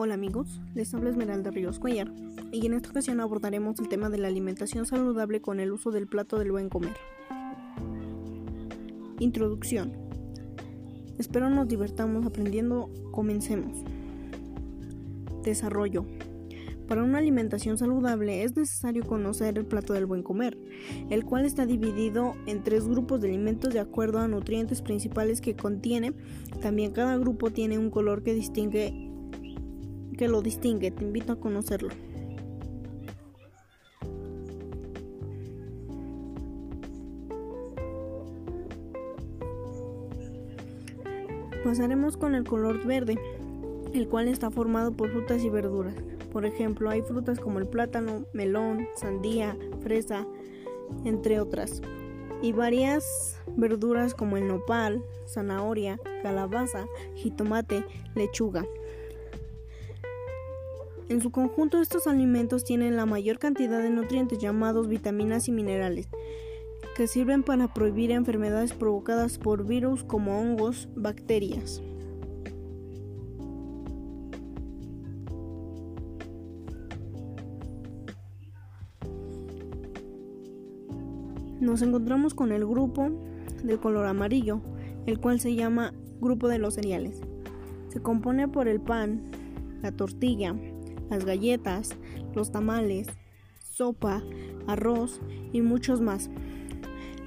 Hola amigos, les habla Esmeralda Ríos Cuellar y en esta ocasión abordaremos el tema de la alimentación saludable con el uso del plato del buen comer. Introducción. Espero nos divertamos aprendiendo. Comencemos. Desarrollo. Para una alimentación saludable es necesario conocer el plato del buen comer, el cual está dividido en tres grupos de alimentos de acuerdo a nutrientes principales que contiene. También cada grupo tiene un color que distingue que lo distingue. Te invito a conocerlo. Pasaremos con el color verde, el cual está formado por frutas y verduras. Por ejemplo, hay frutas como el plátano, melón, sandía, fresa, entre otras. Y varias verduras como el nopal, zanahoria, calabaza, jitomate, lechuga. En su conjunto estos alimentos tienen la mayor cantidad de nutrientes llamados vitaminas y minerales que sirven para prohibir enfermedades provocadas por virus como hongos, bacterias. nos encontramos con el grupo de color amarillo, el cual se llama grupo de los cereales. Se compone por el pan, la tortilla, las galletas, los tamales, sopa, arroz y muchos más.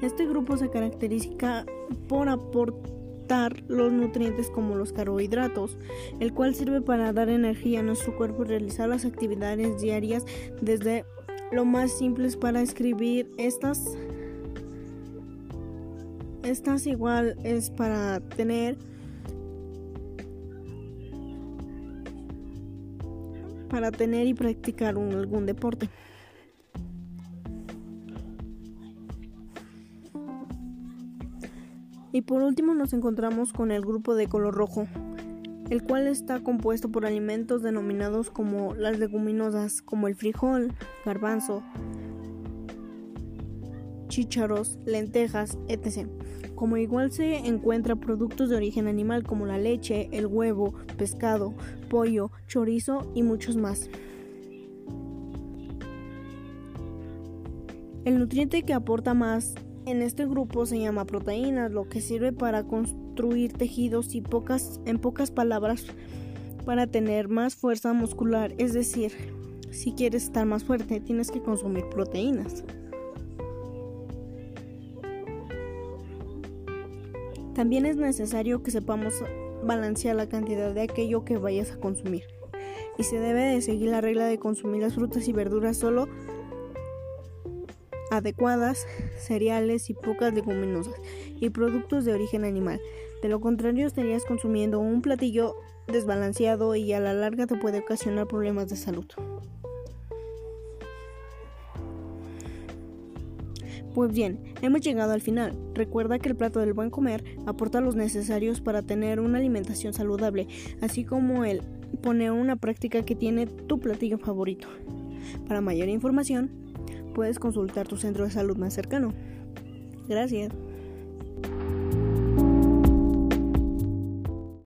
Este grupo se caracteriza por aportar los nutrientes como los carbohidratos, el cual sirve para dar energía a nuestro cuerpo y realizar las actividades diarias desde lo más simples para escribir estas estas igual es para tener para tener y practicar algún deporte. Y por último nos encontramos con el grupo de color rojo, el cual está compuesto por alimentos denominados como las leguminosas, como el frijol, garbanzo, chícharos, lentejas, etc. Como igual se encuentra productos de origen animal como la leche, el huevo, pescado, pollo, chorizo y muchos más. El nutriente que aporta más en este grupo se llama proteínas, lo que sirve para construir tejidos y pocas, en pocas palabras para tener más fuerza muscular, es decir, si quieres estar más fuerte tienes que consumir proteínas. También es necesario que sepamos balancear la cantidad de aquello que vayas a consumir. Y se debe de seguir la regla de consumir las frutas y verduras solo adecuadas, cereales y pocas leguminosas y productos de origen animal. De lo contrario estarías consumiendo un platillo desbalanceado y a la larga te puede ocasionar problemas de salud. Pues bien, hemos llegado al final. Recuerda que el plato del buen comer aporta los necesarios para tener una alimentación saludable, así como el poner una práctica que tiene tu platillo favorito. Para mayor información, puedes consultar tu centro de salud más cercano. Gracias.